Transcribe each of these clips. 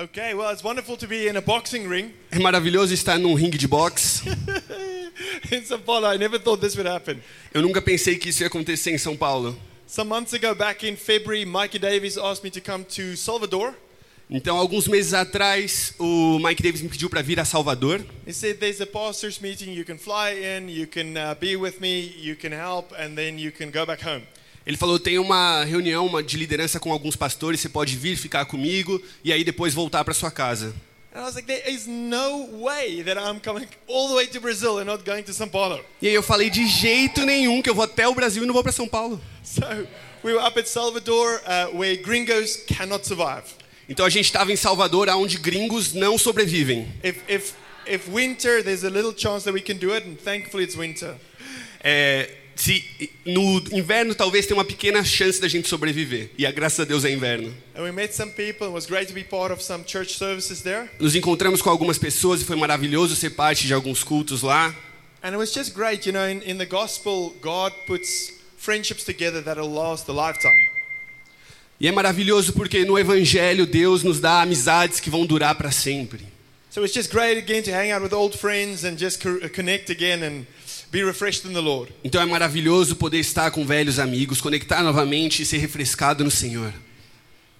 Okay, well, it's wonderful to be in a boxing ring É maravilhoso estar num ringue de boxe. in São Paulo. I never thought this would happen. Eu nunca pensei que isso ia acontecer em São Paulo. Some months ago, back in February, Mikey Davies asked me to come to Salvador. Então, alguns meses atrás, o Mike Davis me pediu para vir a Salvador. He said, There's a pastor's meeting. You can fly in, you can uh, be with me, you can help, and then you can go back home. Ele falou: tem uma reunião uma de liderança com alguns pastores, você pode vir ficar comigo e aí depois voltar para sua casa. And I was like, There is no way that I'm coming all the way to Brazil and not going to São Paulo. E aí eu falei: de jeito nenhum que eu vou até o Brasil e não vou para São Paulo. So we were up at Salvador, uh, where gringos cannot survive. Então a gente estava em Salvador, onde gringos não sobrevivem. If, if, if winter, there's a little chance that we can do it, and thankfully it's winter. É, se no inverno talvez tenha uma pequena chance da gente sobreviver. E a graças a Deus é inverno. And we met some people. It was great to be part of some church services there. Nos encontramos com algumas pessoas e foi maravilhoso ser parte de alguns cultos lá. And it was just great. You know, in, in the gospel, God puts friendships together that'll last a lifetime. E é maravilhoso porque no evangelho Deus nos dá amizades que vão durar para sempre. So it's just great again to hang out with old friends and just co- connect again and be refreshed in the Lord. Então é maravilhoso poder estar com velhos amigos, conectar novamente e ser refrescado no Senhor.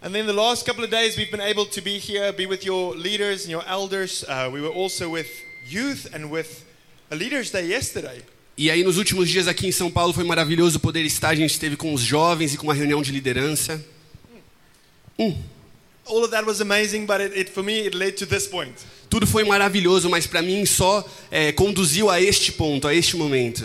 And then the last couple of days, we've been able to be here, be with your leaders and your elders. Uh, we were also with youth and with a Leaders Day yesterday. E aí nos últimos dias aqui em São Paulo foi maravilhoso poder estar, a gente esteve com os jovens e com uma reunião de liderança. All of that was amazing, but it, it, for me, it led to this point. Tudo foi maravilhoso, mas para mim só é, conduziu a este ponto, a este momento.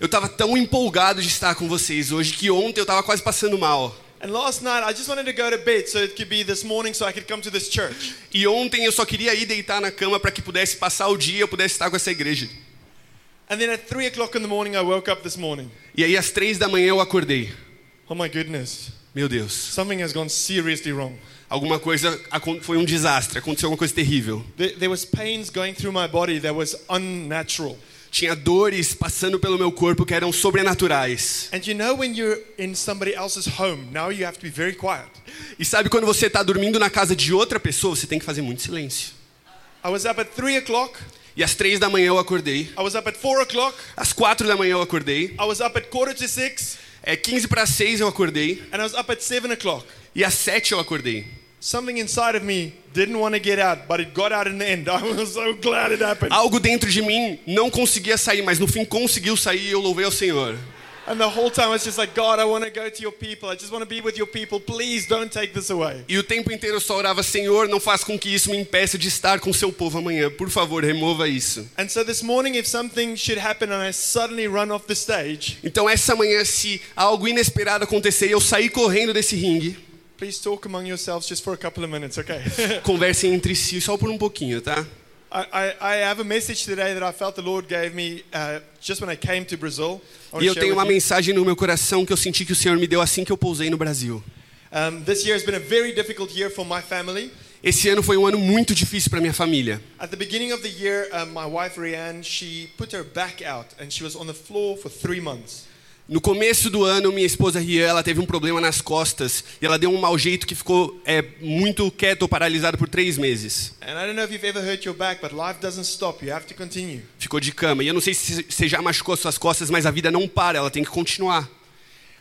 Eu estava tão empolgado de estar com vocês hoje que ontem eu estava quase passando mal. And last night, I just wanted to go to bed so it could be this morning so I could come to this church. E ontem eu só queria ir deitar na cama para que pudesse passar o dia, eu pudesse estar com essa igreja. And then at 3 o'clock in the morning, I woke up this morning. E aí às três da manhã eu acordei. Oh my goodness. Meu Deus, Something has gone seriously wrong. alguma coisa foi um desastre, aconteceu alguma coisa terrível. There, there was pains going through my body that was unnatural. Tinha dores passando pelo meu corpo que eram sobrenaturais. And you know when you're in somebody else's home, now you have to be very quiet. E sabe quando você está dormindo na casa de outra pessoa, você tem que fazer muito silêncio. I was up at 3 o'clock. E às três da manhã eu acordei. I was up at 4 o'clock. Às quatro da manhã eu acordei. I was up at quarter to 6. É 15 para seis eu acordei. And I was up at 7 o'clock. E às sete eu acordei. Something inside of me didn't want to get out, but it got out in the end. I was so glad it happened. Algo dentro de mim não conseguia sair, mas no fim conseguiu sair e eu louvei ao Senhor. And the whole time I was just like, God, I want to go to your people. I just want to be with your people. Please don't take this away. E o tempo inteiro eu só orava, Senhor, não faz com que isso me impeça de estar com seu povo amanhã. Por favor, remova isso. And so this morning, if something should happen and I suddenly run off the stage, Então essa manhã, se algo inesperado acontecer e eu sair correndo desse ringue, please talk among yourselves just for a couple of minutes, okay? conversem entre si só por um pouquinho, tá? I, have a message today that I felt the Lord gave me uh, just when I came to Brazil. E eu tenho uma mensagem no meu coração que eu senti que o Senhor me deu assim que eu pousei no Brasil. Um, this year has been a very difficult year for my family. Esse ano foi um ano muito difícil para minha família. Year, my wife Rianne, No começo do ano, minha esposa Rian, ela teve um problema nas costas e ela deu um mau jeito que ficou é, muito quieto ou paralisado por três meses. And I don't know if you've ever hurt your back, but life doesn't stop. You have to continue. Ficou de cama. E eu não sei se você já machucou suas costas, mas a vida não para, ela tem que continuar.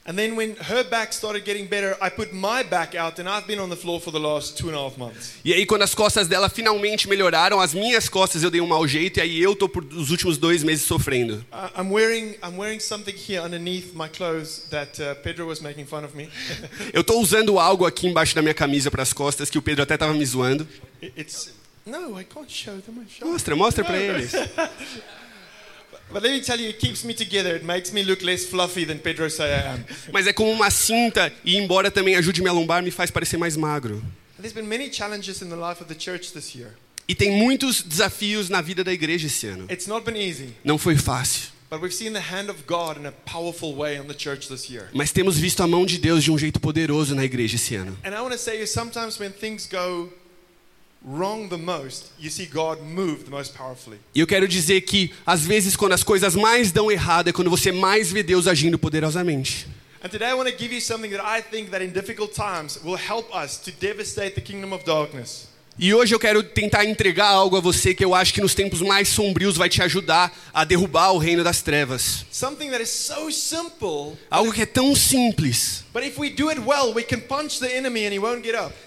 And then when her back started getting better, I put my back out and I've been on the floor for the last two and a half months. E aí, quando as costas dela finalmente melhoraram, as minhas costas eu dei um mau jeito e aí eu tô por os últimos dois meses sofrendo. I- I'm wearing, I'm wearing something here underneath my clothes that uh, Pedro was making fun of me. Eu tô usando algo aqui embaixo da minha camisa para as costas que o Pedro até tava me zoando. It- it's no, I can't show them. I show. Mostra, mostra para eles. Mas é como uma cinta e embora também ajude me a lombar, me faz parecer mais magro. There's been many challenges in the life of the church this year. E tem muitos desafios na vida da igreja esse ano. It's not been easy, Não foi fácil, but we've seen the hand of God in a powerful way on the church this year. mas temos visto a mão de Deus de um jeito poderoso na igreja esse ano. And I want to say sometimes when things go E eu quero dizer que às vezes quando as coisas mais dão errado é quando você mais vê Deus agindo poderosamente. E hoje eu quero tentar entregar algo a você que eu acho que nos tempos mais sombrios vai te ajudar a derrubar o reino das trevas. So simple, Algo que é tão simples, well,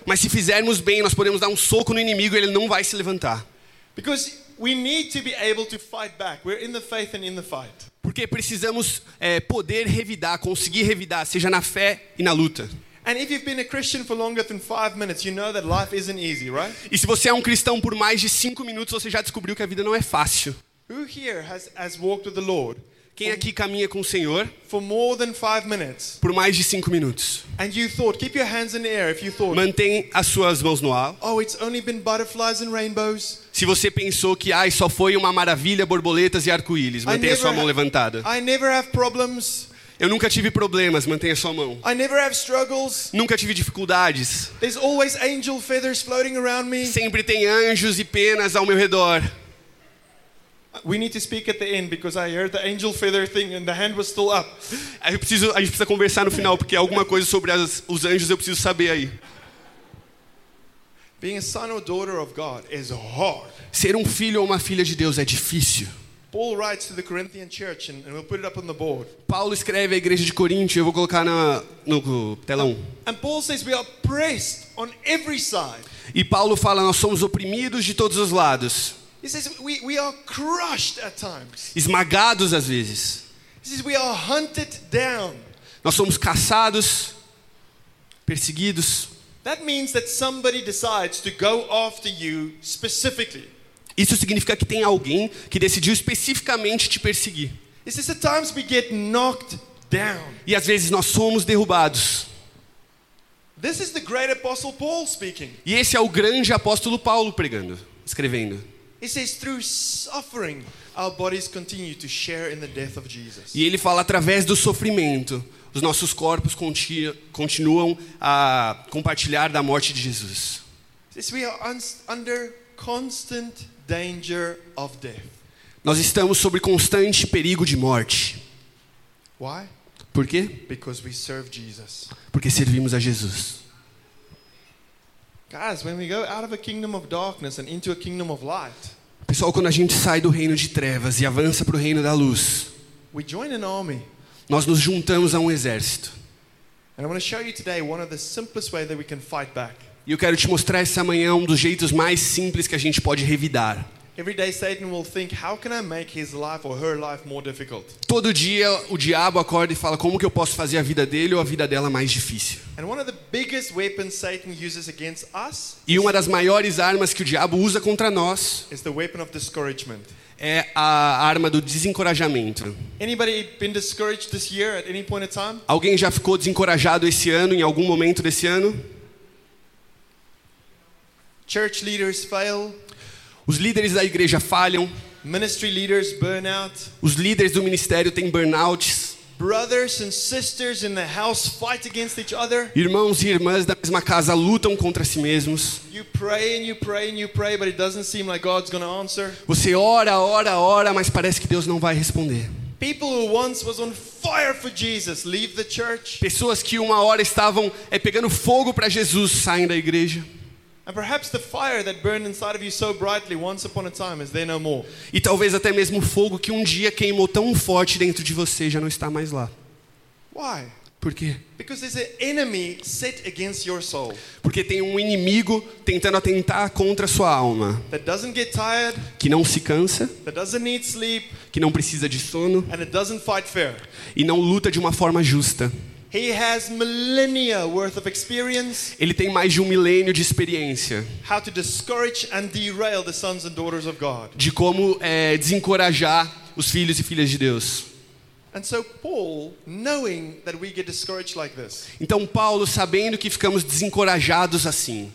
mas se fizermos bem, nós podemos dar um soco no inimigo e ele não vai se levantar. Porque precisamos é, poder revidar, conseguir revidar, seja na fé e na luta. And if you've been a Christian for longer than five minutes, you know that life isn't easy, right? E se você é um cristão por mais de cinco minutos, você já descobriu que a vida não é fácil. Who here has, has walked with the Lord Quem aqui caminha com o Senhor for more than five minutes? por mais de cinco minutos? And you thought, keep your hands in the air if you thought, Mantém as suas mãos no ar. oh, it's only been butterflies and rainbows. Se você pensou que ai, só foi uma maravilha, borboletas e arco-íris, mantenha never sua mão levantada. I never have problems. Eu nunca tive problemas, mantenha sua mão. I never have struggles. Nunca tive dificuldades. There's always angel feathers floating around me. Sempre tem anjos e penas ao meu redor. We need to speak at the end because I heard the angel feather thing and the hand was still up. Aí eu preciso, a gente precisa conversar no final, porque alguma coisa sobre as- os anjos eu preciso saber aí. Being a son or daughter of God is hard. Ser um filho ou uma filha de Deus é difícil. Paul writes to the Corinthian church, and, and we'll put it up on the board. Paulo escreve à igreja de Corinto, eu vou colocar na, no telão. And Paul says we are pressed on every side. E Paulo fala: nós somos oprimidos de todos os lados, He says we, we are crushed at times. esmagados às vezes. He says we are hunted down. Nós somos caçados, perseguidos. That means that somebody decides to go after you specifically. Isso significa que tem alguém que decidiu especificamente te perseguir. Times we get knocked down. E às vezes nós somos derrubados. This is the great apostle Paul speaking. E esse é o grande apóstolo Paulo pregando, escrevendo. He says through suffering our bodies continue to share in the death of Jesus. E ele fala através do sofrimento, os nossos corpos conti- continuam a compartilhar da morte de Jesus. He says we are un- under constant danger of death. Nós estamos sob constante perigo de morte. Why? Por quê? Because we serve Jesus. Porque servimos a Jesus. Guys, when we go out of a kingdom of darkness and into a kingdom of light, Pessoal, quando a gente sai do reino de trevas e avança para o reino da luz, we join an army. nós nos juntamos a um exército. And I want to show you today one of the simplest way that we can fight back. E eu quero te mostrar essa manhã um dos jeitos mais simples que a gente pode revidar. Todo dia o diabo acorda e fala como que eu posso fazer a vida dele ou a vida dela mais difícil. E uma das maiores armas que o diabo usa contra nós is the weapon of discouragement. é a arma do desencorajamento. Anybody been discouraged this year at any point in time? Alguém já ficou desencorajado esse ano, em algum momento desse ano? Church leaders fail, Os líderes da igreja falham, ministry leaders burn out, os líderes do ministério têm burnouts, brothers and sisters in the house fight against each other. irmãos e irmãs da mesma casa lutam contra si mesmos. You pray and you pray and you pray, but it doesn't seem like God's going to answer. Você ora, ora, ora, mas parece que Deus não vai responder. People who once was on fire for Jesus leave the church. Pessoas que uma hora estavam é, pegando fogo para Jesus saem da igreja. E talvez até mesmo o fogo que um dia queimou tão forte dentro de você já não está mais lá. Why? Por quê? Because there's an enemy set against your soul Porque tem um inimigo tentando atentar contra a sua alma, that doesn't get tired, que não se cansa, that doesn't need sleep, que não precisa de sono and it doesn't fight fair. e não luta de uma forma justa. He has millennia worth of experience Ele tem mais de um milênio de experiência how to discourage and derail the sons and daughters of God. de como é, desencorajar os filhos e filhas de Deus. And so Paul, knowing that we get discouraged like this, Então Paulo, sabendo que ficamos desencorajados assim,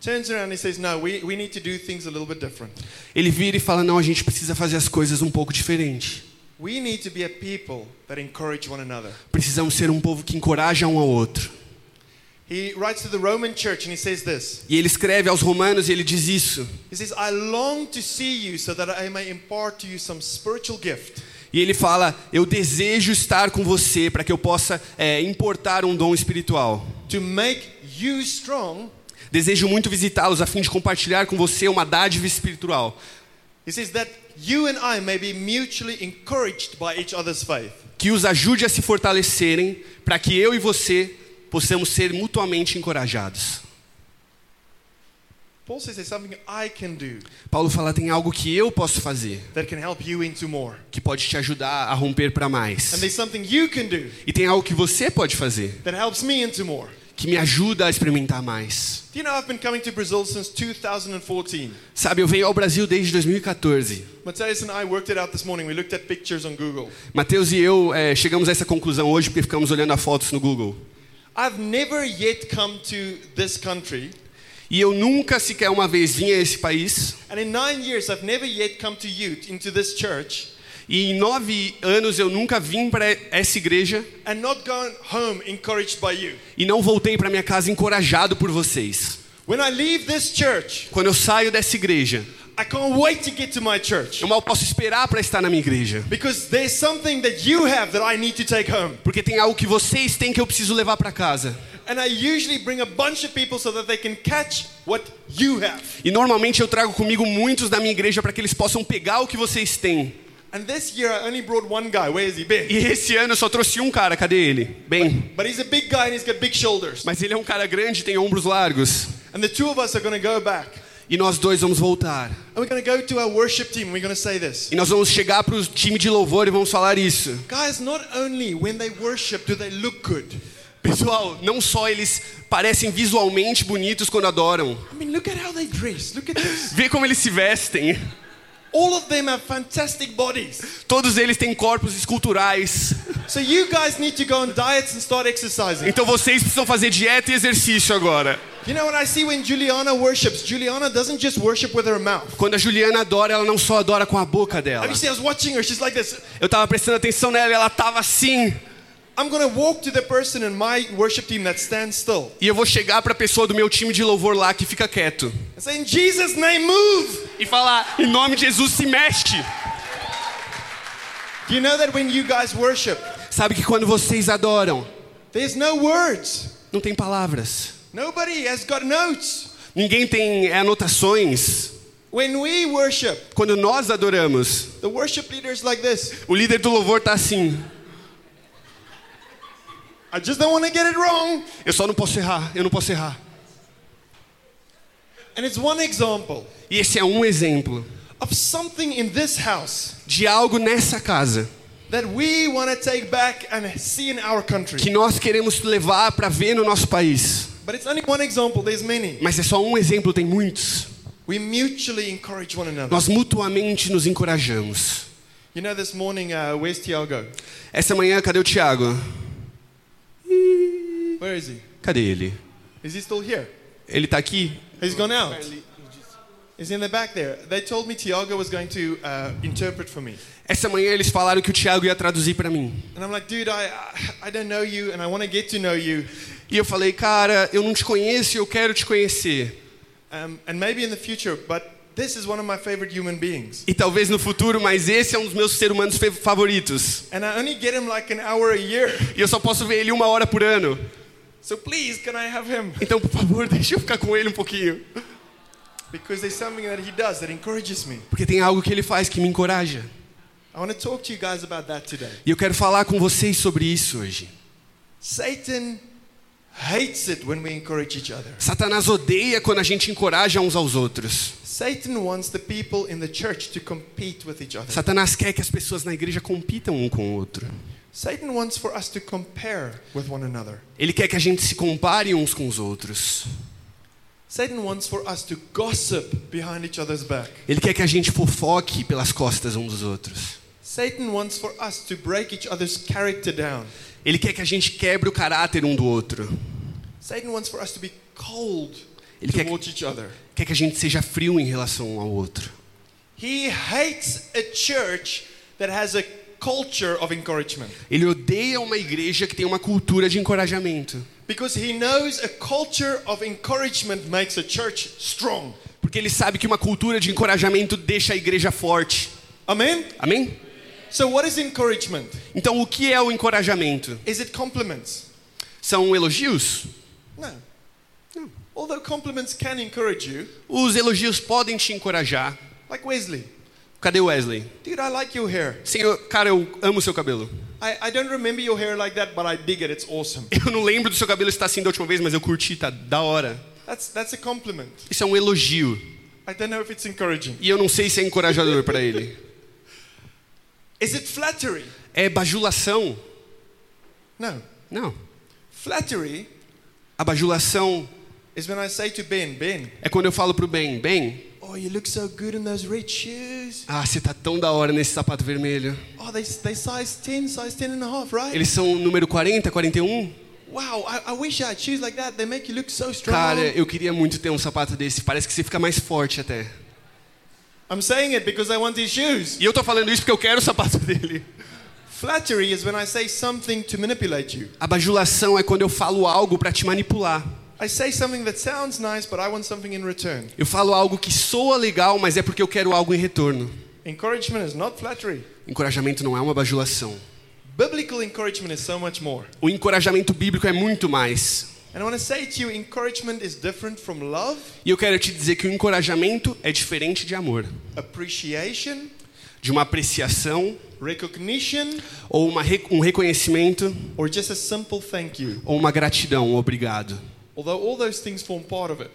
turns around and says, "No, we, we need to do things a little bit different. ele vira e fala: "Não, a gente precisa fazer as coisas um pouco diferente. We need to be a people that encourage one another." Precisamos ser um povo que encoraja um ao outro." He writes to the Roman church and he says this. E ele escreve aos Romanos e ele diz isso. He says, "I long to see you so that I may impart to you some spiritual gift." E ele fala: Eu desejo estar com você para que eu possa é, importar um dom espiritual. to make you strong. Desejo muito visitá-los a fim de compartilhar com você uma dádiva espiritual. He says that you and I may be mutually encouraged by each other's faith. Que os ajude a se fortalecerem para que eu e você possamos ser mutuamente encorajados. Paul says there's something I can do Paulo fala: tem algo que eu posso fazer that can help you into more. que pode te ajudar a romper para And mais. there's something you can do E tem algo que você pode fazer that helps me into more. Que me ajuda a experimentar mais. You know I've been coming to Brazil since 2014? Sabe, eu venho ao Brasil desde 2014. Mateus e eu é, chegamos a essa conclusão hoje porque ficamos olhando as fotos no Google. I've never yet come to this country, E eu nunca sequer uma vez vim a esse país. and in nine years, I've never yet come to you, into this church, E em nove anos eu nunca vim para essa igreja and not gone home encouraged by you. e não voltei para minha casa encorajado por vocês. When I leave this church, Quando eu saio dessa igreja, I can't wait to get to my church eu mal posso esperar para estar na minha igreja. because there's something that you have that I need to take home. Porque tem algo que vocês têm que eu preciso levar para casa. And I usually bring a bunch of people so that they can catch what you have. E normalmente eu trago comigo muitos da minha igreja para que eles possam pegar o que vocês têm. And this year, I only brought one guy. Where is he? Ben. E esse ano eu só trouxe um cara, cadê ele? Bem, But he's a big guy and he's got big shoulders. mas ele é um cara grande e tem ombros largos. And the two of us are going to go back. E nós dois vamos voltar. And we're going to go to our worship team. We're going to say this. E nós vamos chegar para o time de louvor e vamos falar isso. Guys, not only when they worship do they look good. Pessoal, não só eles parecem visualmente bonitos quando adoram. I mean, look at how they dress. Look at this. Vê como eles se vestem. All of them have fantastic bodies. Todos eles têm corpos esculturais. So you guys need to go on diets and start exercising. Então vocês precisam fazer dieta e exercício agora. You know what I see when Juliana worships? Juliana doesn't just worship with her mouth. Quando a Juliana adora, ela não só adora com a boca dela. I was watching her. She's like this. Eu tava prestando atenção nela e ela tava assim. I'm gonna walk to the person in my worship team that stands still E eu vou chegar pra pessoa do meu time de louvor lá que fica quieto. and say, "In Jesus' name, move." E falar, em nome de Jesus, se mexe. Do you know that when you guys worship, Sabe que quando vocês adoram, there's no words. não tem palavras. Nobody has got notes. Ninguém tem é, anotações. When we worship, Quando nós adoramos, the worship like this. o líder do louvor tá assim. I just don't want to get it wrong. Eu só não posso errar, eu não posso errar. And it's one example E esse é um exemplo of something in this house de algo nessa casa that we want to take back and see in our country. que nós queremos levar para ver no nosso país. But it's only one example, there's many. Mas é só um exemplo, tem muitos. We mutually encourage one another. Nós mutuamente nos encorajamos. You know, this morning, uh, where's Tiago? Essa manhã, cadê o Tiago? Where is he? Cadê ele? Is he still here? Ele tá aqui? He's gone out. He's in the back there. They told me Tiago was going to uh, interpret for me. Essa manhã eles falaram que o Tiago ia traduzir para mim. And I'm like, dude, I, I don't know you and I want to get to know you. E eu falei, cara, eu não te conheço eu quero te conhecer. Um, and maybe in the future, but this is one of my favorite human beings. E talvez no futuro, mas esse é um dos meus seres humanos favoritos. And I only get him like an hour a year. E eu só posso ver ele uma hora por ano. So please, can I have him? Então, por favor, deixa eu ficar com ele um pouquinho. Because there's something that he does that encourages me. Porque tem algo que ele faz que me encoraja. I want to talk to you guys about that today. E eu quero falar com vocês sobre isso hoje. Satan hates it when we encourage each other. Satanás odeia quando a gente encoraja uns aos outros. Satan wants the people in the church to compete with each other. Satanás quer que as pessoas na igreja compitam um com o outro. Satan wants for us to compare with one another. Ele quer que a gente se compare uns com os outros. Satan wants for us to gossip behind each other's back. Ele quer que a gente fofoque pelas costas uns dos outros. Satan wants for us to break each other's character down. Ele quer que a gente quebre o caráter um do outro. Satan wants for us to be cold Ele quer que-. Quer que a gente seja frio em relação um ao outro. He hates a church that has a culture of encouragement Ele odeia uma igreja que tem uma cultura de encorajamento. because he knows a culture of encouragement makes a church strong. Porque ele sabe que uma cultura de encorajamento deixa a igreja forte. Amen? Amém? So, what is encouragement? Então, o que é o encorajamento? Is it compliments? São elogios? Although compliments can encourage you, Os elogios podem te encorajar. like Wesley. Cadê o Wesley? Dude, I like your hair. Senhor, cara, eu amo seu cabelo. I, I don't remember your hair like that, but I dig it. It's awesome. Eu não lembro do seu cabelo estar assim da última vez, mas eu curti, tá da hora. That's, that's a compliment. Isso é um elogio. I don't know if it's encouraging. E eu não sei se é encorajador para ele. Is it flattery? É bajulação? No. Não. Flattery A bajulação is when I say to Ben, Ben, é quando eu falo pro Ben, Ben, oh, you look so good in those red shoes. ah, você tá tão da hora nesse sapato vermelho. Oh, they, they size 10, size 10 and a half, right? Eles são número 40, 41? Wow, I, I wish I had shoes like that. They make you look so strong. Cara, eu queria muito ter um sapato desse. Parece que você fica mais forte até. I'm saying it because I want these shoes. E eu tô falando isso porque eu quero o sapato dele. Flattery is when I say something to manipulate you. A bajulação é quando eu falo algo para te manipular. I say something that sounds nice, but I want something in return. Eu falo algo que soa legal, mas é porque eu quero algo em retorno. Encouragement is not flattery. Encorajamento não é uma bajulação. Biblical encouragement is so much more. O encorajamento bíblico é muito mais. And I want to say to you, encouragement is different from love, E eu quero te dizer que o encorajamento é diferente de amor, appreciation, de uma apreciação recognition, ou uma um reconhecimento or just a simple thank you. ou uma gratidão, um obrigado. Although all those things form part of it,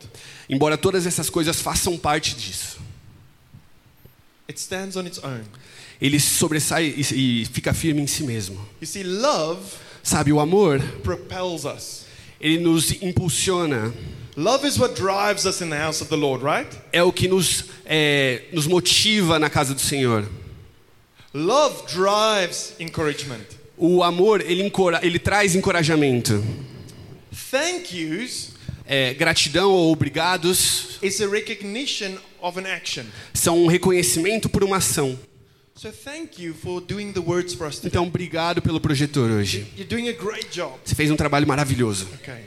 Embora todas essas coisas façam parte disso, it stands on its own. ele sobressai e, e fica firme em si mesmo. You see, love Sabe, o amor, propels us. ele nos impulsiona, Love is what drives us in the house of the Lord, right? é o que nos, é, nos motiva na casa do Senhor. Love drives encouragement. O amor, ele, ele traz encorajamento. Thank yous É, gratidão ou obrigados is a recognition of an action. são um reconhecimento por uma ação. So thank you for doing the words for us today. Então, obrigado pelo projetor hoje. You're doing a great job. Você fez um trabalho maravilhoso. Okay.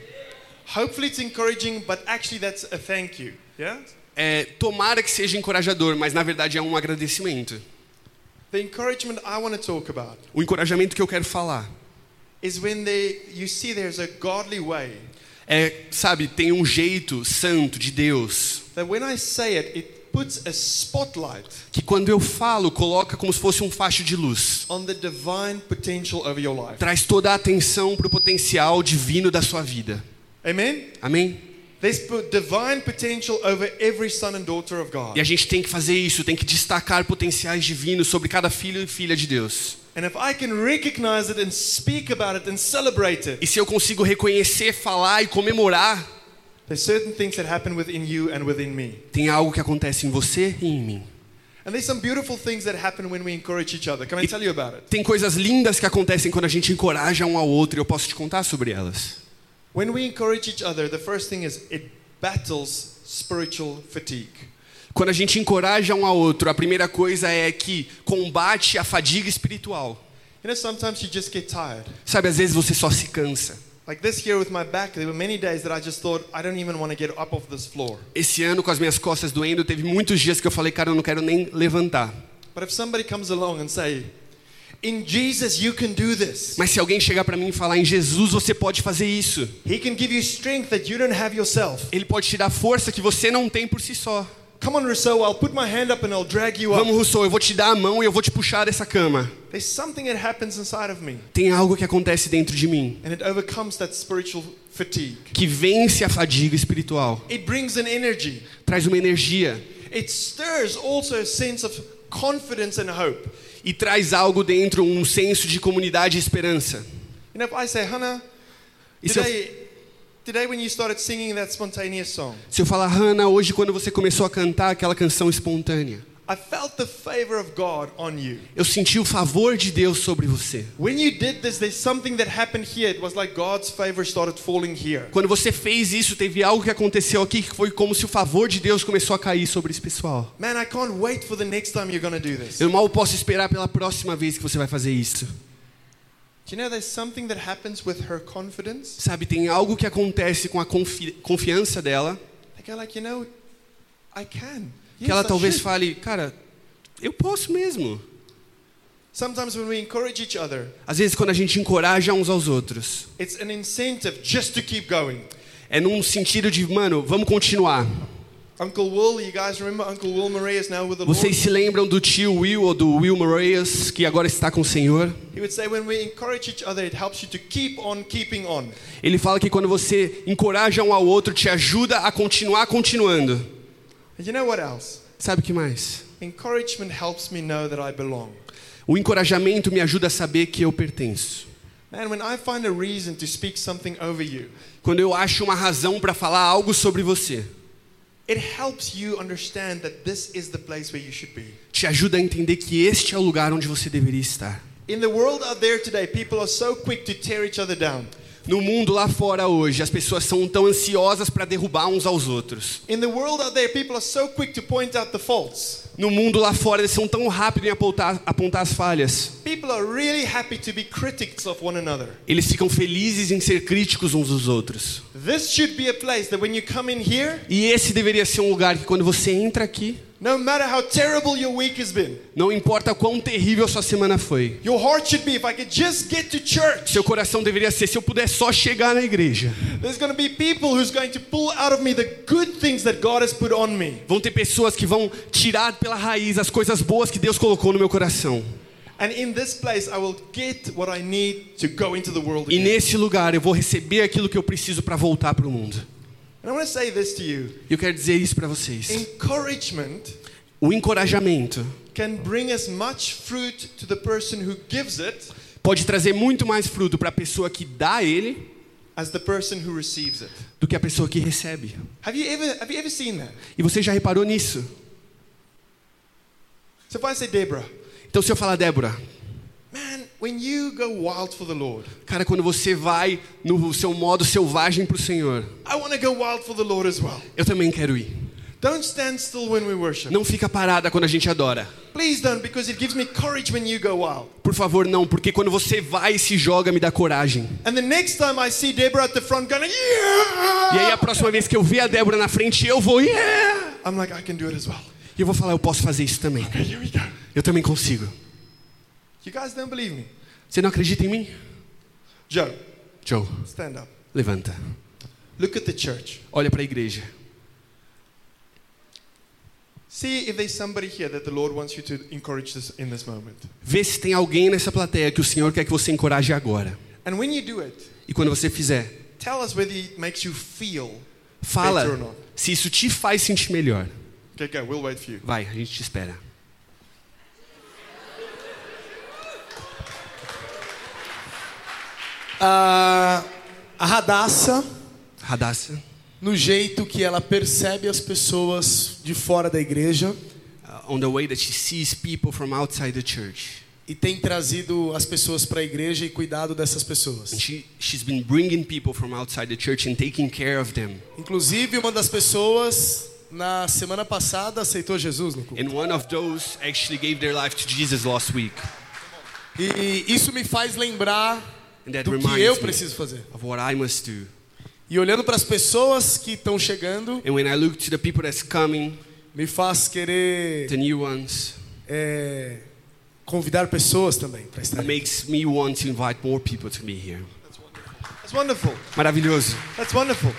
Hopefully it's encouraging, but actually that's a thank you. Yeah? É, tomara que seja encorajador, mas na verdade é um agradecimento. The encouragement I want to talk about O encorajamento que eu quero falar is when they, you see there's a godly way é, sabe, tem um jeito santo de Deus that when I say it, it puts a spotlight que quando eu falo coloca como se fosse um facho de luz. on the divine potential over your life. Traz toda a atenção para o potencial divino da sua vida. Amen? Amém? There's po- divine potential over every son and daughter of God. E a gente tem que fazer isso, tem que destacar potenciais divinos sobre cada filho e filha de Deus. E se eu consigo reconhecer, falar e comemorar, tem algo que acontece em você e em mim. Tem coisas lindas que acontecem quando a gente encoraja um ao outro e eu posso te contar sobre elas. When we encourage each other, the first thing is it battles spiritual fatigue. Quando a gente encoraja um ao outro, a primeira coisa é que combate a fadiga espiritual. You know, sometimes you just get tired. Sabe, às vezes você só se cansa. Esse ano, com as minhas costas doendo, teve muitos dias que eu falei, cara, eu não quero nem levantar. But if somebody comes along and say, in Jesus you can do this. Mas se alguém chegar para mim e falar, em Jesus você pode fazer isso. He can give you strength that you don't have yourself. Ele pode te dar força que você não tem por si só. Come on, Rousseau, I'll put my hand up and I'll drag you up. Vamos, Rousseau, eu vou te dar a mão e eu vou te puxar dessa cama. There's something that happens inside of me, Tem algo que acontece dentro de mim and it overcomes that spiritual fatigue. que vence a fadiga espiritual. It brings an energy. Traz uma energia It stirs also a sense of confidence and hope. e traz algo dentro, um senso de comunidade e esperança. You know, if I say, Hannah, today, se eu falar, Hannah, hoje quando você começou a cantar aquela canção espontânea, I felt the favor of God on you. eu senti o favor de Deus sobre você. When you did this, there's something that happened here. It was like God's favor started falling here. Quando você fez isso, teve algo que aconteceu aqui que foi como se o favor de Deus começou a cair sobre esse pessoal. Man, I can't wait for the next time you're to do this. Eu mal posso esperar pela próxima vez que você vai fazer isso. Do you know there's something that happens with her confidence? Sabe, tem algo que acontece com a confi confiança dela, like, you know, I can. que ela Yes, I talvez should. fale, cara, eu posso mesmo. Sometimes when we encourage each other, Às vezes, quando a gente encoraja uns aos outros, it's an incentive just to keep going. é num sentido de, mano, vamos continuar. Uncle Will, you guys remember Uncle Will now with the Lord? Vocês se lembram do tio Will ou do Will Moraes, que agora está com o Senhor? He would say when we encourage each other, it helps you to keep on keeping on. Ele fala que quando você encoraja um ao outro, te ajuda a continuar continuando. And you know what else? Sabe o que mais? Encouragement helps me know that I belong. O encorajamento me ajuda a saber que eu pertenço. Man, when I find a reason to speak something over you, Quando eu acho uma razão para falar algo sobre você, te ajuda a entender que este é o lugar onde você deveria estar. In the world out there today, people are so quick to tear each other down. No mundo lá fora hoje, as pessoas são tão ansiosas para derrubar uns aos outros. In the world out there, people are so quick to point out the faults. No mundo lá fora, eles são tão rápidos em apontar, apontar as falhas. Really happy to be critics of one another. Eles ficam felizes em ser críticos uns dos outros. This should be a place that when you come in here, E esse deveria ser um lugar que quando você entra aqui, no matter how terrible your week has been, não importa quão terrível sua semana foi, your heart should be if I could just get to church. seu coração deveria ser se eu puder só chegar na igreja. There's going to be people who's going to pull out of me the good things that God has put on me. Vão ter pessoas que vão tirar pela raiz as coisas boas que Deus colocou no meu coração. And in this place, I will get what I need to go into the world E nesse lugar eu vou receber aquilo que eu preciso para voltar para o mundo. Eu quero dizer isso para vocês. encouragement O encorajamento can bring as much fruit to the person who gives it pode trazer muito mais fruto para a pessoa que dá ele as the person who receives it. do que a pessoa que recebe. Have you ever, have you ever seen that? E você já reparou nisso? So if I say, Deborah, Então se eu falar, Débora, cara, quando você vai no seu modo selvagem para o Senhor, I want to go wild for the Lord as well. eu também quero ir. Don't stand still when we worship. Não fica parada quando a gente adora. Please don't, because it gives me courage when you go wild. Por favor, não, porque quando você vai e se joga, me dá coragem. And the next time I see Deborah at the front going, yeah! E aí a próxima vez que eu ver a Débora na frente, eu vou, yeah! I'm like, I can do it as well. E eu vou falar, eu posso fazer isso também. Okay, here we go. Eu também consigo. You guys don't believe me? Você não acredita em mim? Joe, Joe, stand up. levanta. Look at the church. Olha para a igreja. See if there's somebody here that the Lord wants you to encourage this in this moment. Vê se tem alguém nessa plateia que o Senhor quer que você encoraje agora. And when you do it, E quando você fizer, tell us whether it makes you feel better or fala not. se isso te faz sentir melhor. Okay, go. We'll wait for you. Vai, a gente te espera. A, a Radassa, Radassa, no jeito que ela percebe as pessoas de fora da igreja uh, on the way that she sees people from outside the church. e tem trazido as pessoas para a igreja e cuidado dessas And pessoas. she, she's been bringing people from outside the church and taking care of them. Inclusive, uma das pessoas na semana passada aceitou Jesus no culto. And one of those actually gave their life to Jesus last week. E isso me faz lembrar do que reminds eu me preciso fazer. of what I must do. E olhando para as pessoas que estão chegando, And when I look to the people that's coming, me faz querer the new ones, é, convidar pessoas também para estar makes me want to invite more people to be here. That's wonderful. Maravilhoso. That's wonderful.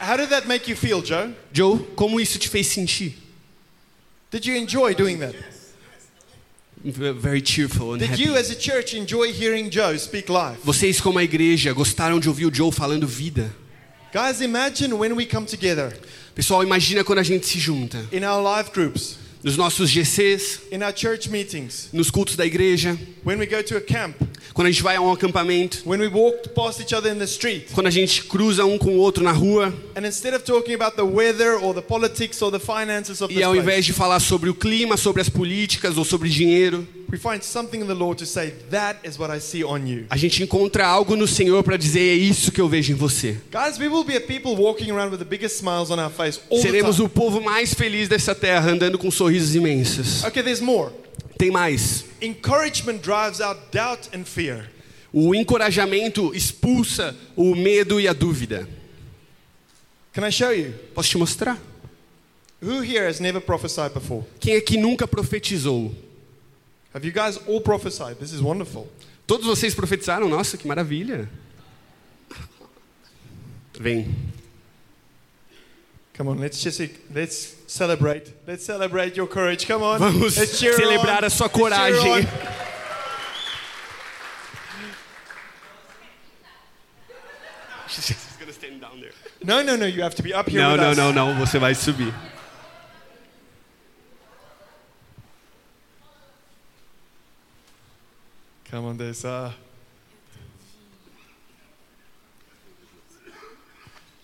How did that make you feel, Joe? Joe, como isso te fez sentir? Did you enjoy doing that? Very cheerful and Did happy. you, as a church, enjoy hearing Joe speak live? Vocês, como a igreja, gostaram de ouvir o Joe falando vida? Guys, imagine when we come together Pessoal, imagina quando a gente se junta. in our live groups, Nos nossos GCs, in our church meetings, nos cultos da igreja, when we go to a camp, quando a gente vai a um acampamento, when we walk past each other in the street, quando a gente cruza um com o outro na rua, and instead of talking about the weather or the politics or the finances of e ao invés de falar sobre o clima, sobre as políticas ou sobre dinheiro, we find something in the Lord to say, that is what I see on you. a gente encontra algo no Senhor para dizer é isso que eu vejo em você. Guys, we will be a people walking around with the biggest smiles on our face all the Seremos o povo mais feliz dessa terra, andando com sorrisos imensos. Okay, there's more. Tem mais. Encouragement drives out doubt and fear. O encorajamento expulsa o medo e a dúvida. Can I show you? Posso te mostrar? Who here has never prophesied before? Quem aqui nunca profetizou? Have you guys all prophesied? This is wonderful. Todos vocês profetizaram? Nossa, que maravilha. Vem. Come on, let's just let's celebrate. Let's celebrate your courage. Come on. Vamos let's cheer celebrar on. a sua coragem. She's gonna stand down there. No, no, no. You have to be up here Não, não, não, não. Você vai subir. Come on, there's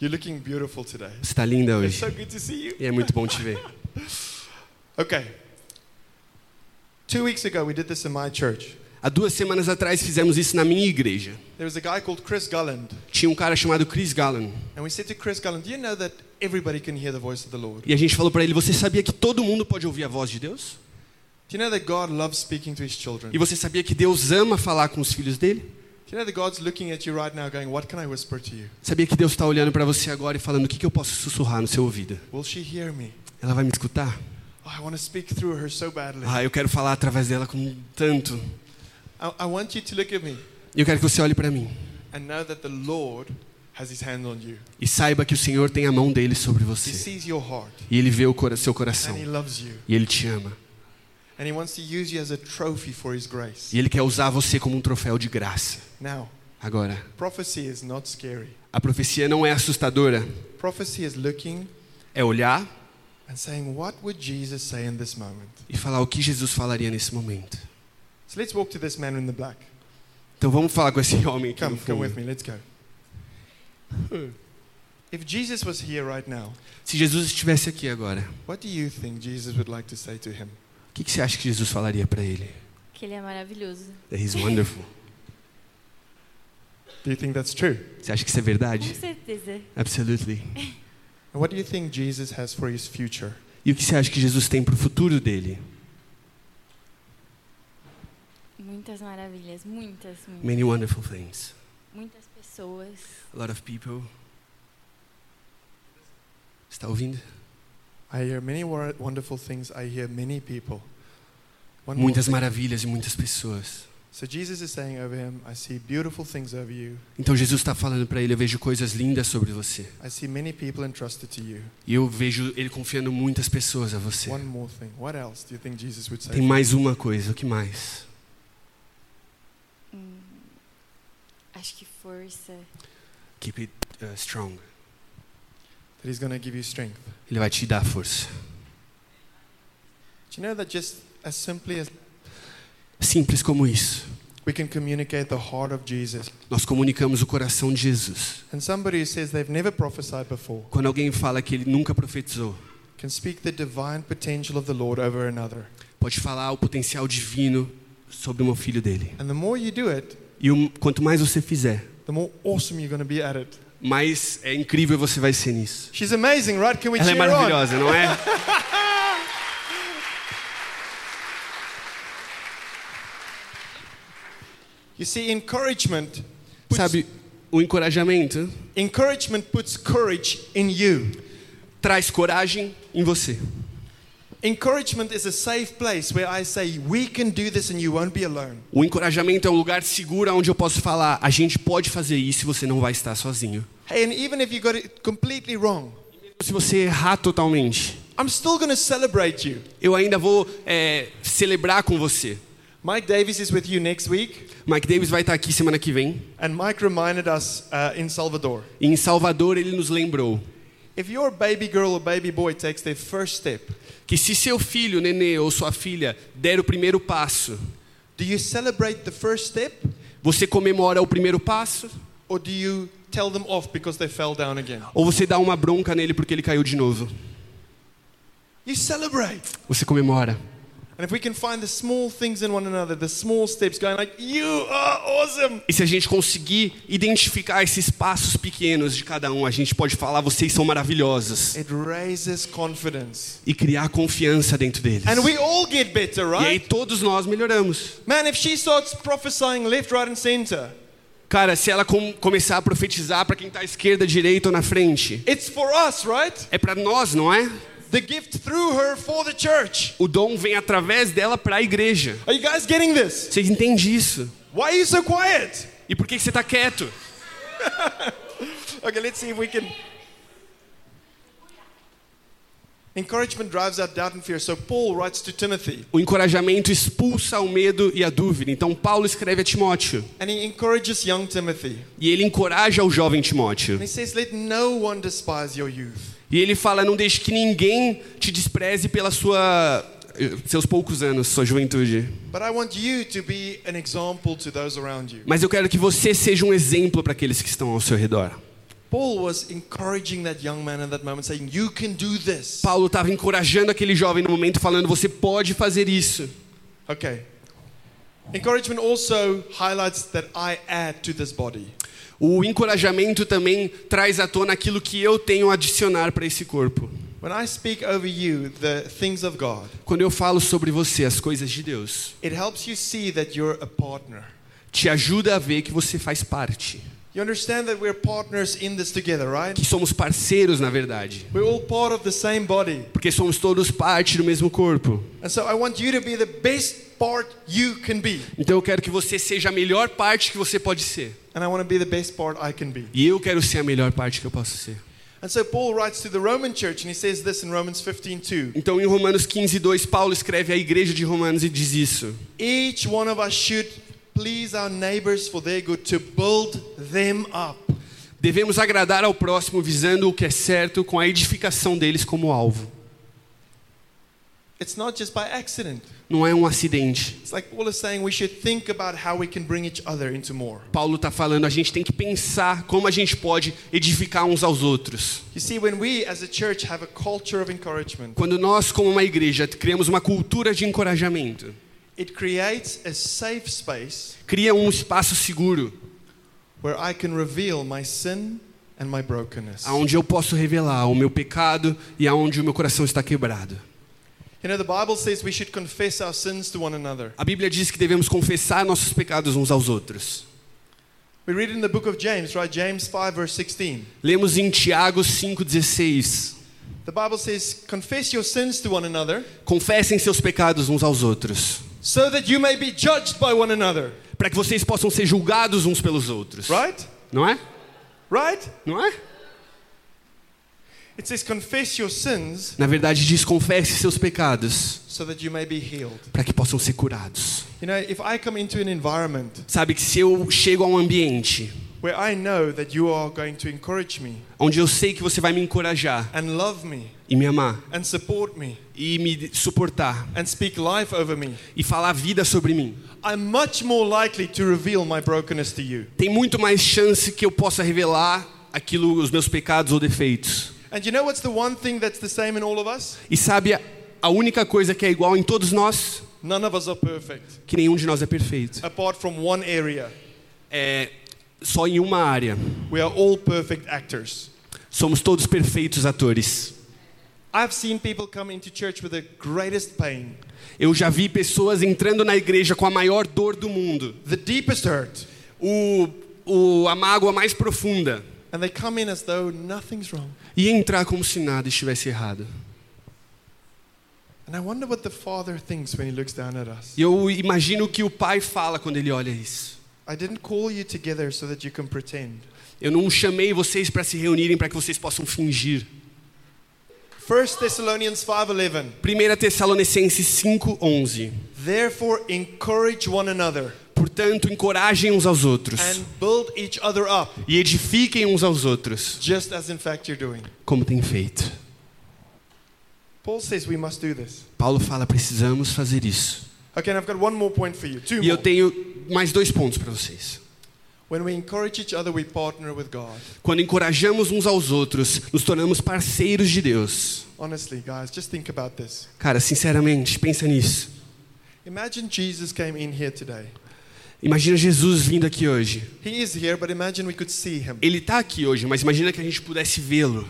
You're looking beautiful today. Você tá linda It's hoje. so good to see you. E é muito bom te ver. Okay. Two weeks ago, we did this in my church. Há duas semanas atrás fizemos isso na minha igreja. There was a guy called Chris Gulland, Tinha um cara chamado Chris Gallen. and we said to Chris Gulland, "Do you know that everybody can hear the voice of the Lord? E a gente falou pra ele: Você sabia que todo mundo pode ouvir a voz de Deus? Do you know that God loves speaking to His children? E você sabia que Deus ama falar com os filhos dele? Do you know that God's looking at you right now, going, "What can I whisper to you? Sabia que Deus está olhando para você agora e falando: O que, que eu posso sussurrar no seu ouvido? Will she hear me? Ela vai me escutar? Oh, I want to speak through her so badly. Ah, eu quero falar através dela com tanto. I, I want you to look at me eu quero que você olhe para mim and know that the Lord has His hand on you. e saiba que o Senhor tem a mão dele sobre He você. sees your heart, E ele vê o cora- seu coração. E ele te ama. and He wants to use you as a trophy for His grace." E ele quer usar você como um troféu de graça. Now, Agora, prophecy is not scary. a profecia não é assustadora. Prophecy is looking É olhar and saying, What would Jesus say in this moment? e falar o que Jesus falaria nesse momento. So let's walk to this man in the black. Então vamos falar com esse homem aqui no Come, come with fundo. me, let's go. If Jesus was here right now, Se Jesus estivesse aqui agora, what do you think Jesus would like to say to him? o que, que você acha que Jesus falaria para ele? Que ele é maravilhoso. That he's wonderful. Do you think that's true? Você acha que isso é Com verdade? certeza. Absolutely. And what do you think Jesus has for his future? E o que você acha que Jesus tem para o futuro dele? Muitas maravilhas, muitas, muitas. Many wonderful things. Muitas pessoas. A lot of people. Está ouvindo? I hear many wonderful things. I hear many people. One Muitas thing. maravilhas e muitas pessoas. So Jesus is saying over him, I see beautiful things over you. Então Jesus está falando para ele: Eu vejo coisas lindas sobre você. I see many people entrusted to you. E eu vejo ele confiando muitas pessoas a você. One more thing. What else do you think Jesus would say? Tem mais uma coisa. O que mais? Hum, acho que força. Keep it uh, strong. That he's going to give you strength. Ele vai te dar força. Do you know that just as simply as Simples como isso. we can communicate the heart of Jesus? Nós comunicamos o coração de Jesus. And somebody who says they've never prophesied before Quando alguém fala que ele nunca profetizou, can speak the divine potential of the Lord over another. pode falar o potencial divino sobre o filho dele. And the more you do it, E o, quanto mais você fizer, the more awesome you're going to be at it. mais é incrível você vai ser nisso. She's amazing, right? Can we Ela é cheer on? maravilhosa, não é? You see, encouragement Sabe, o encorajamento encouragement puts courage in you. traz coragem em você. Encouragement is a safe place where I say, we can do this and you won't be alone. O encorajamento é um lugar seguro onde eu posso falar: a gente pode fazer isso e você não vai estar sozinho. Hey, and even if you got it completely wrong, Se você errar totalmente, I'm still going to celebrate you. eu ainda vou é, celebrar com você. Mike Davies is with you next week, Mike Davis vai estar aqui semana que vem. and Mike reminded us uh, in Salvador. E em Salvador ele nos lembrou If your baby girl or baby boy takes their first step, que se seu filho, nenê ou sua filha der o primeiro passo, do you celebrate the first step você comemora o primeiro passo or do you tell them off because they fell down again? ou você dá uma bronca nele porque ele caiu de novo? You celebrate. Você comemora. And if we can find the small things in one another, the small steps going like, you are awesome. E se a gente conseguir identificar esses passos pequenos de cada um, a gente pode falar: vocês são maravilhosos. It raises confidence. E criar confiança dentro deles. And we all get better, E aí right? todos nós melhoramos. Man, if she starts prophesying left, right, and center, Cara, se ela com- começar a profetizar para quem está à esquerda, direita ou na frente, it's for us, right? é para nós, não é? The gift through her for the church. O dom vem através dela para a igreja. Are you guys getting this? Vocês entendem isso? Why are you so quiet? E por que que você está quieto? Okay, let's see if we can. Encouragement drives out doubt and fear. So Paul writes to Timothy O encorajamento expulsa o medo e a dúvida. Então Paulo escreve a Timóteo and he encourages young Timothy. e ele encoraja o jovem Timóteo. And he says, Let no one despise your youth. E ele fala: não deixe que ninguém te despreze pela sua seus poucos anos, sua juventude. Mas eu quero que você seja um exemplo para aqueles que estão ao seu redor. Paulo estava encorajando aquele jovem no momento, falando: você pode fazer isso. Okay. Encouragement also highlights that I add to this body. O encorajamento também traz à tona aquilo que eu tenho a adicionar para esse corpo. When I speak over you the things of God, Quando eu falo sobre você as coisas de Deus, it helps you see that you're a partner. te ajuda a ver que você faz parte, You understand that we're partners in this together, right? que somos parceiros na verdade, We're all part of the same body. porque somos todos parte do mesmo corpo. And so I want you to be the best part you can be. Então eu quero que você seja a melhor parte que você pode ser, And I want to be the best part I can be. e eu quero ser a melhor parte que eu posso ser. And so Paul writes to the Roman church and he says this in Romans 15:2. Então em Romanos 15, 2, Paulo escreve à igreja de Romanos e diz isso. Each one of us should please our neighbors for their good to build them up. Devemos agradar ao próximo visando o que é certo com a edificação deles como alvo. It's not just by accident. Não é um acidente. It's like Paul is saying we should think about how we can bring each other into more. Paulo está falando, a gente tem que pensar como a gente pode edificar uns aos outros. You see, when we as a church have a culture of encouragement, Quando nós, como uma igreja, criamos uma cultura de encorajamento, it creates a safe space cria um espaço seguro, where I can reveal my sin and my brokenness. onde eu posso revelar o meu pecado e aonde o meu coração está quebrado. You know, the Bible says we should confess our sins to one another. A Bíblia diz que devemos confessar nossos pecados uns aos outros. We read in the book of James, right? James 5, verse 16. Lemos em Tiago 5,16. The Bible says, Confess your sins to one another, Confessem seus pecados uns aos outros, so that you may be judged by one another. para que vocês possam ser julgados uns pelos outros. Right? Não é? Right? Não é? It says, Confess your sins, Na verdade, diz: confesse seus pecados, so that you may be healed. para que possam ser curados. You know, if I come into an environment Sabe que se eu chego a um ambiente where I know that you are going to encourage me onde eu sei que você vai me encorajar and love me e me amar and support me e me suportar and speak life over me, e falar vida sobre mim, I'm much more likely to reveal my brokenness to you. tem muito mais chance que eu possa revelar aquilo, os meus pecados ou defeitos. And you know what's the one thing that's the same in all of us? E sabe a, única coisa que é igual em todos nós, None of us are perfect, que nenhum de nós é perfeito, apart from one area. é só em uma área. We are all perfect actors. Somos todos perfeitos atores. I've seen people come into church with the greatest pain, Eu já vi pessoas entrando na igreja com a maior dor do mundo, the deepest hurt, o, o, a mágoa mais profunda, and they come in as though nothing's wrong. e entrar como se nada estivesse errado. And I wonder what the Father thinks when He looks down at us. E eu imagino o que o pai fala quando ele olha isso. I didn't call you together so that you can pretend. Eu não chamei vocês para se reunirem para que vocês possam fingir. 1 Thessalonians 5:11 1 Tessalonicenses 5:11. Therefore encourage one another Portanto, encorajem uns aos outros and build each other up e edifiquem uns aos outros, just as in fact you're doing. como tem feito. Paul says we must do this. Paulo fala: precisamos fazer isso. Okay, and I've got one more point for you. Two E eu tenho mais dois pontos para vocês. Quando encorajamos uns aos outros, nos tornamos parceiros de Deus. Honestly, guys, just think about this. Cara, sinceramente, pensa nisso. Imagine Jesus came in here today. Imagina Jesus vindo aqui hoje. He is here, but imagine we could see him. Ele está aqui hoje, mas imagina que a gente pudesse vê-lo.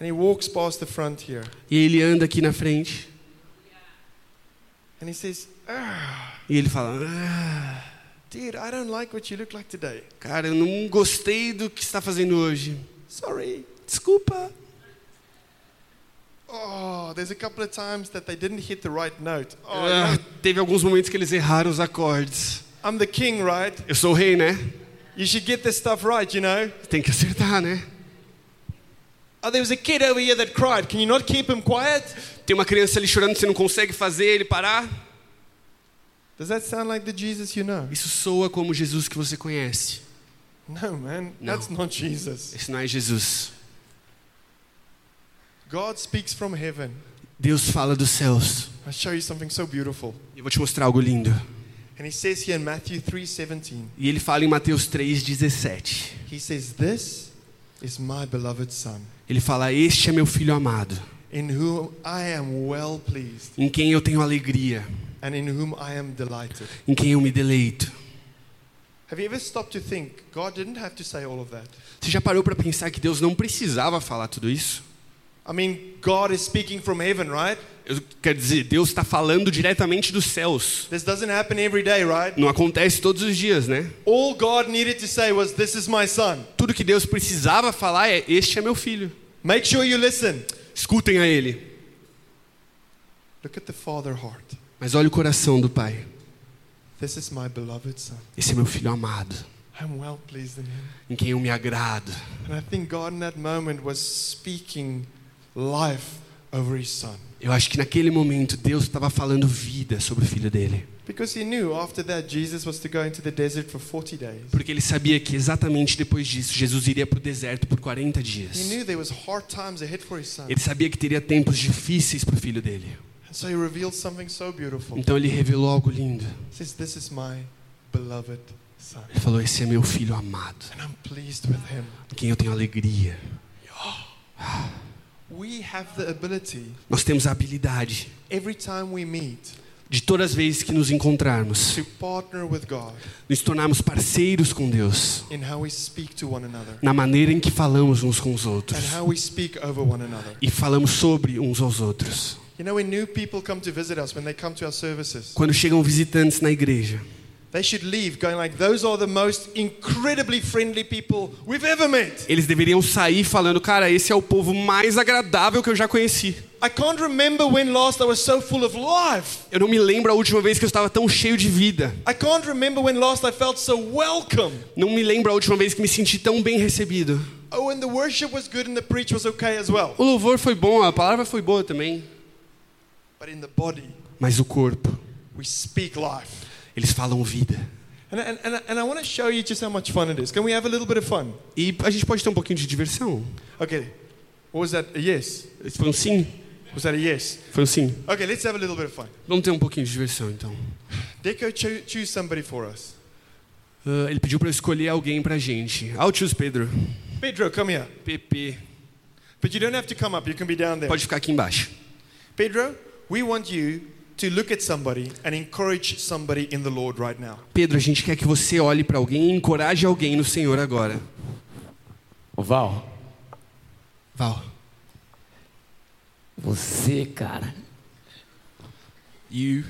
And he walks past the front here. E ele anda aqui na frente And he says, ah, e ele fala: ah, Dude, I don't like what you look like today. Cara, eu não gostei do que está fazendo hoje. Sorry. Desculpa. Oh, there's a couple of times that they didn't hit the right note. Oh, Ah, no. teve alguns momentos que eles erraram os acordes. I'm the king, right? Eu sou o rei, né? You should get this stuff right, you know? Tem que acertar, né? Oh, there was a kid over here that cried. Can you not keep him quiet? Tem uma criança ali chorando, você não consegue fazer ele parar? Does that sound like the Jesus you know? Isso soa como Jesus que você conhece. No, man. No. That's not Jesus. Esse não é Jesus. God speaks from heaven. Deus fala dos céus. I'll show you something so beautiful. Eu vou te mostrar algo lindo. And he says here in Matthew 3:17, E ele fala em Mateus 3,17. he says, "This Ele fala: Este é meu filho amado, in whom I am well pleased, em quem eu tenho alegria, and in whom I am delighted." em quem eu me deleito. Have you ever stopped to think God didn't have to say all of that? Você já parou para pensar que Deus não precisava falar tudo isso? I mean, God is speaking from heaven, right? Eu quero dizer, Deus está falando diretamente dos céus. This doesn't happen every day, right? Não acontece todos os dias, né? All God needed to say was, "This is my son." Tudo que Deus precisava falar é: Este é meu filho. Make sure you listen. Escutem a ele. Look at the father heart. Mas olha o coração do pai. This is my beloved son. Esse é meu filho amado, I'm well pleased in him. em quem eu me agrado. And I think God in that moment was speaking life. Eu acho que naquele momento Deus estava falando vida sobre o filho dele. Because he knew after that Jesus was to go into the desert for 40 days. Porque ele sabia que exatamente depois disso Jesus iria para o deserto por 40 He dias. Ele sabia que teria tempos difíceis para o filho dele. Então ele revelou algo lindo. Ele falou: Esse é meu filho amado, em quem eu tenho alegria. Ability, Nós temos a habilidade every time we meet, de todas as vezes que nos encontrarmos, to partner with God nos tornarmos parceiros com Deus in how we speak to one another na maneira em que falamos uns com os outros and how we speak over one another. e falamos sobre uns aos outros. Quando chegam visitantes na igreja, they should leave going like, Those are the most incredibly friendly people we've ever met. eles deveriam sair falando: Cara, esse é o povo mais agradável que eu já conheci. I can't remember when last I was so full of life. Eu não me lembro a última vez que eu estava tão cheio de vida. I can't remember when last I felt so welcome. Não me lembro a última vez que me senti tão bem recebido. Oh, and the worship was good and the preach was okay as well. O louvor foi bom, a palavra foi boa também. But in the body, Mas o corpo, we speak life. Eles falam vida. And, and, and, I want to show you just how much fun it is. Can we have a little bit of fun? E a gente pode ter um pouquinho de diversão. Okay. What was that? A yes? Esse foi um sim? Was that a yes? Foi um sim. Okay, let's have a little bit of fun. Vamos ter um pouquinho de diversão então. Deco, cho- choose somebody for us. Ah, ele pediu para eu escolher alguém pra gente. I'll choose Pedro. Pedro, come here. PP. But you don't have to come up, you can be down there. Pode ficar aqui embaixo. Pedro, we want you to look at somebody and encourage somebody in the Lord right now. Pedro, a gente quer que você olhe para alguém e encoraje alguém no Senhor agora. Ô Val, Val. você, cara, You,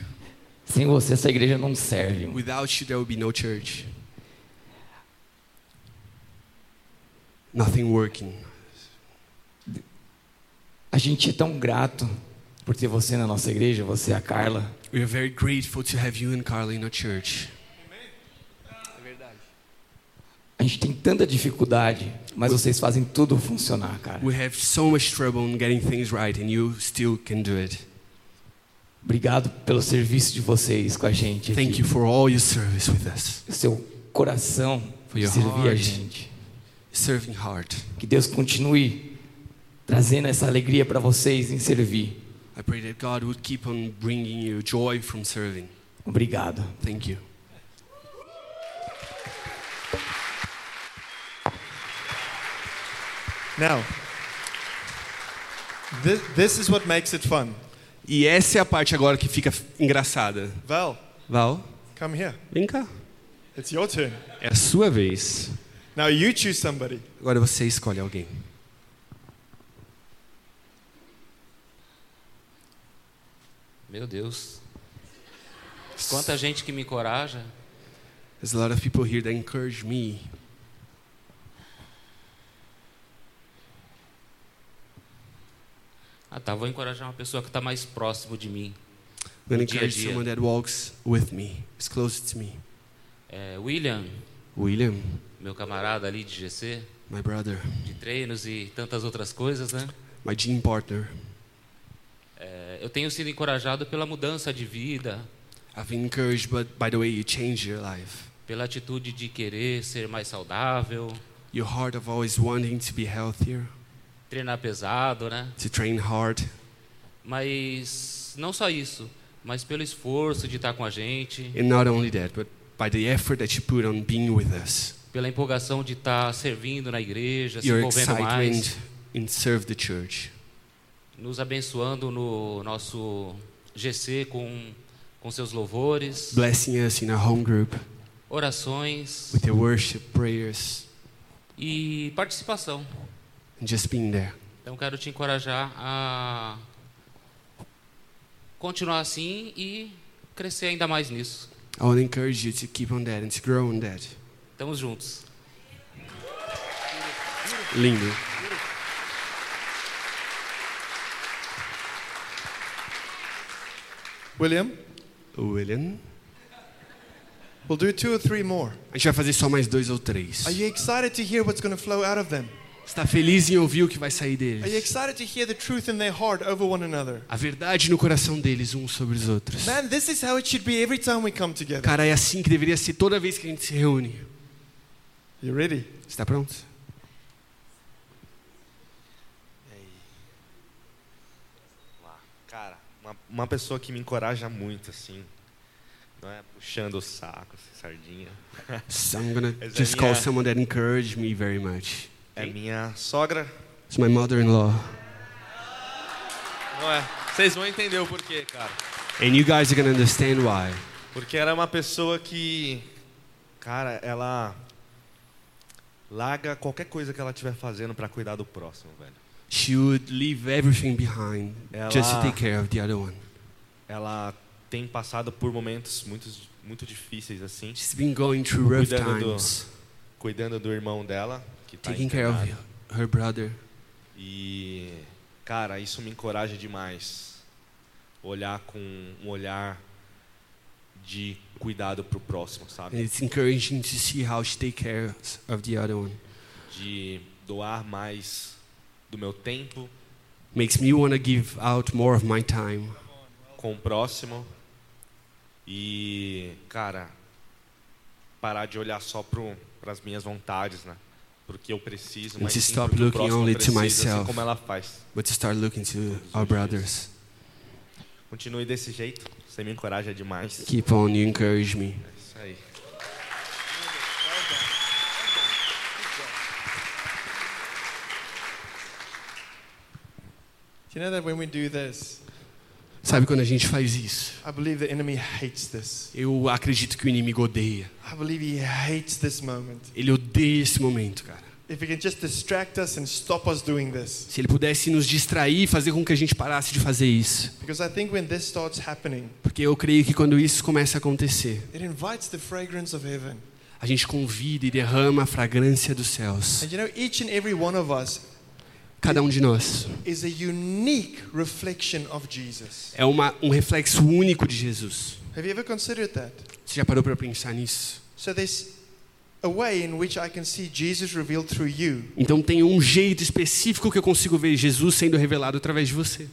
sem você essa igreja não serve. without you there will be no church. Nothing working. A gente é tão grato por ter você na nossa igreja, você e a Carla. We are very grateful to have you and Carla in our church. A gente tem tanta dificuldade, mas vocês fazem tudo funcionar, cara. We have so much trouble in getting things right, and you still can do it. Obrigado pelo serviço de vocês com a gente. Thank aqui. you for all your service with us, O seu coração For your servir a heart. gente. serving heart. Que Deus continue trazendo essa alegria para vocês em servir. I pray that God would keep on bringing you joy from serving. Obrigado. Thank you. Now, this, this is what makes it fun. E essa é a parte agora que fica engraçada. Val, Val, come here. vem cá. It's your turn. É a sua vez. Now you choose somebody. Agora você escolhe alguém. Meu Deus. Quanta gente que me encoraja. There's a lot of people here that encourage me. Ah, tá. Vou encorajar uma pessoa que está mais próximo de mim. I'm going to encourage dia. someone that walks with me, is close to me. É, William, William, meu camarada ali de GC, my brother, de treinos e tantas outras coisas, né? my gym partner. É, eu tenho sido encorajado pela mudança de vida, I've been encouraged by the way you change your life. pela atitude de querer ser mais saudável, Your heart of always wanting to be healthier, treinar pesado, né? to train hard. Mas não só isso, mas pelo esforço de estar com a gente, And not only that, but by the effort that you put on being with us. pela empolgação de estar servindo na igreja, se Your envolvendo mais, excitement in serve the church. Nos abençoando no nosso GC com, com seus louvores, Blessing us in our home group orações with your worship, prayers, e participação. and just being there. Então quero te encorajar a continuar assim e crescer ainda mais nisso. I want to encourage you to keep on that and to grow on that. Estamos juntos. Lindo. William, William. we'll do two or three more. A gente vai fazer só mais dois ou três. Are you excited to hear what's going to flow out of them? Está feliz em ouvir o que vai sair Are you deles? excited to hear the truth in their heart over one another? A verdade no coração deles uns sobre os outros. Man, this is how it should be every time we come together. Cara, é assim que deveria ser toda vez que a gente se reúne. You ready? Está pronto? lá. Cara, uma, uma pessoa que me encoraja muito, assim. Não é puxando o saco, assim, sardinha. So I'm gonna Essa é just call minha- someone that encouraged me very much. É minha sogra. It's my mother-in-law. Não é? Vocês vão entender o porquê, cara. And you guys are gonna understand why. Porque era uma pessoa que, cara, ela larga qualquer coisa que ela estiver fazendo pra cuidar do próximo, velho. She would leave everything behind Ela- just to take care of the other one. Ela tem passado por momentos muito, muito difíceis, assim, She's been going through rough Cuidando do- times, cuidando do irmão dela, que tá taking care of internado. her brother. E, cara, isso me encoraja demais. Olhar com um olhar de cuidado pro próximo, And sabe? it's encouraging to see how she take care of the other one. De doar mais do meu tempo Makes me want to give out more of my time com o próximo. E, cara, parar de olhar só para as minhas vontades, né? Porque eu preciso, And mas to sim stop looking only to precisa, myself. assim como ela faz. but to start looking to our brothers. Continue desse jeito, você me encoraja demais. Keep on, you encourage me. É isso aí. Do you know that when we do this, Sabe quando a gente faz isso? I believe the enemy hates this. Eu acredito que o inimigo odeia. I believe he hates this moment. Ele odeia esse momento, cara. If he can just distract us and stop us doing this. Se ele pudesse nos distrair e fazer com que a gente parasse de fazer isso. Because I think when this starts happening, Porque eu creio que quando isso começa a acontecer, it invites the fragrance of heaven. a gente convida e derrama a fragrância dos céus. And you know, each and every one of us Cada um de nós is a unique reflection of Jesus. é uma, um reflexo único de Jesus. Você já parou para pensar nisso? So there's a way in which I can see Jesus revealed through you Então tem um jeito específico que eu consigo ver Jesus sendo revelado através de você,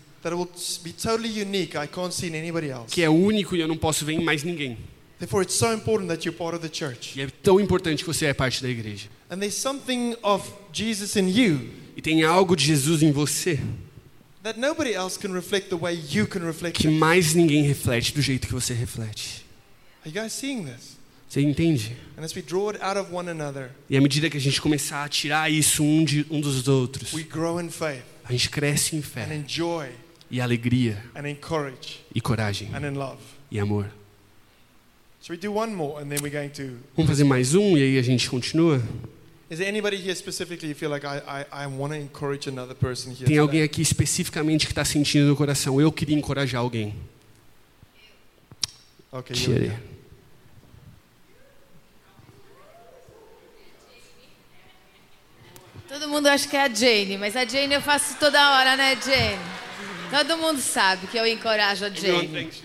que é único e eu não posso ver em mais ninguém. Therefore, it's so important that you're part of the church. E é tão importante que você é parte da igreja. And there's something of Jesus in you E tem algo de Jesus em você that nobody else can reflect the way you can reflect que mais ninguém reflete do jeito que você reflete. Are you guys seeing this? Você entende? And as we draw it out of one another, E à medida que a gente começar a tirar isso um, de, um dos outros, we grow in faith a gente cresce em and fé enjoy e alegria and encourage e coragem and in love. e amor. So we do one more and then we're going to. Vamos fazer mais um e aí a gente continua? Is there anybody here specifically you feel like I, I, I want to encourage another person here? Tem alguém aqui especificamente que está sentindo no coração, eu queria encorajar alguém. Okay, Tire. Todo mundo acha que é a Jane, mas a Jane eu faço toda hora, né, Jane? Todo mundo sabe que eu encorajo a Jane. thinks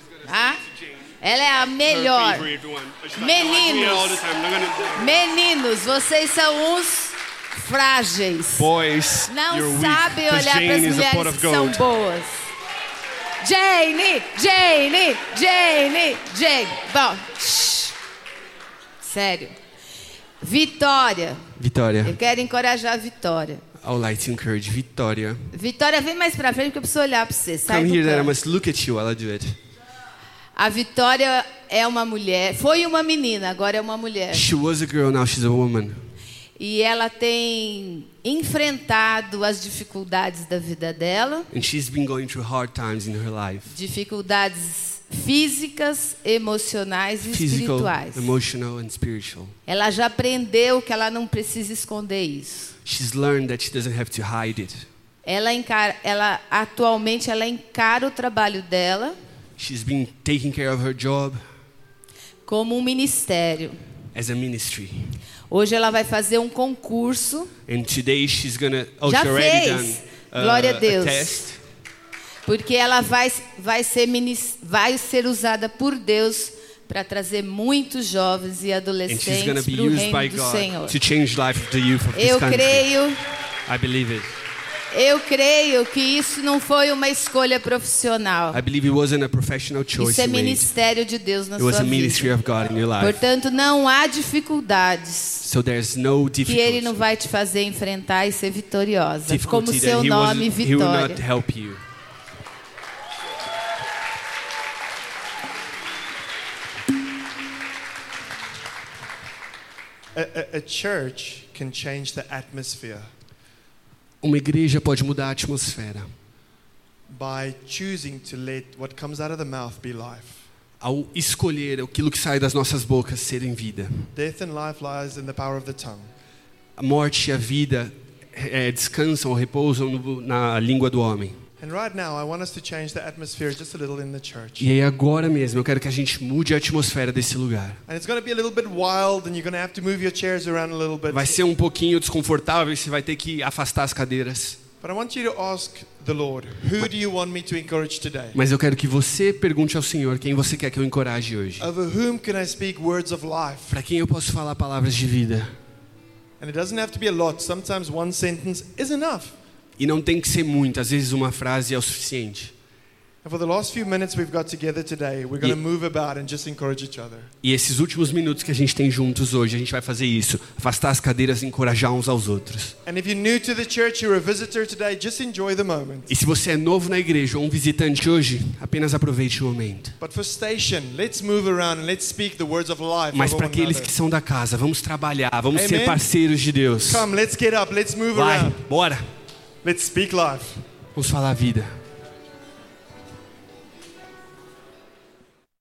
Ela é a melhor. favorite one. She's like, "No, I do it Meninos. all the time. I'm not gonna-" Meninos, vocês são uns frágeis. Boys, Não sabem olhar para as mulheres que são boas. Jane, Jane, Jane, Jane. Bom, shh. sério. Vitória. Vitória. Eu quero encorajar a Vitória. Would like to encourage Vitória. Vitória, vem mais pra frente porque eu preciso olhar pra você. Sai Come here I must look at you while I do it. A Vitória é uma mulher, foi uma menina, agora é uma mulher. She was a girl, now she's a woman. E ela tem enfrentado as dificuldades da vida dela, And she's been going through hard times in her life. dificuldades físicas, emocionais e Physical, espirituais. emotional, and spiritual. Ela já aprendeu que ela não precisa esconder isso. She's learned that she doesn't have to hide it. Ela, encara, ela atualmente ela encara o trabalho dela She's been taking care of her job como um ministério. as a ministry. Hoje ela vai fazer um concurso And today she's gonna. Oh, Já she already fez. done uh, Glória a Deus. test. Porque ela vai, vai, ser, vai ser usada por Deus para trazer muitos jovens e adolescentes gonna be para o used reino by do God Senhor. to change the life of the youth of this Eu country. creio, I believe it. Eu creio que isso não foi uma escolha profissional. I believe it wasn't a professional choice Isso é ministério de Deus na It was sua a ministry vida. of God in your life. Portanto, não há dificuldades So there's no que Ele não vai te fazer enfrentar e ser vitoriosa. Como seu nome, was, he will not Vitória. help you. A, a, a church can change the atmosphere Uma igreja pode mudar a atmosfera by choosing to let what comes out of the mouth be life. ao escolher aquilo que sai das nossas bocas serem vida. Death and life lies in the power of the tongue. A morte e a vida eh, descansam ou repousam no- na língua do homem. And right now, I want us to change the atmosphere just a little in the church. E aí agora mesmo eu quero que a gente mude a atmosfera desse lugar. And it's going to be a little bit wild, and you're going to have to move your chairs around a little bit. Vai ser um pouquinho desconfortável e você vai ter que afastar as cadeiras. Mas eu quero que você pergunte ao Senhor quem você quer que eu encoraje hoje. Para quem eu posso falar palavras de vida. And it doesn't have to be a lot. Sometimes one sentence is enough. E não tem que ser muito, às vezes uma frase é o suficiente. E esses últimos minutos que a gente tem juntos hoje, a gente vai fazer isso. Afastar as cadeiras e encorajar uns aos outros. E se você é novo na igreja ou um visitante hoje, apenas aproveite o momento. But for station, let's move around and let's speak the words of life. Mas para aqueles que são da casa, vamos trabalhar, vamos Amen. ser parceiros de Deus. Come, let's get up, let's move Vai, around. bora. Let's speak life. Vamos falar vida.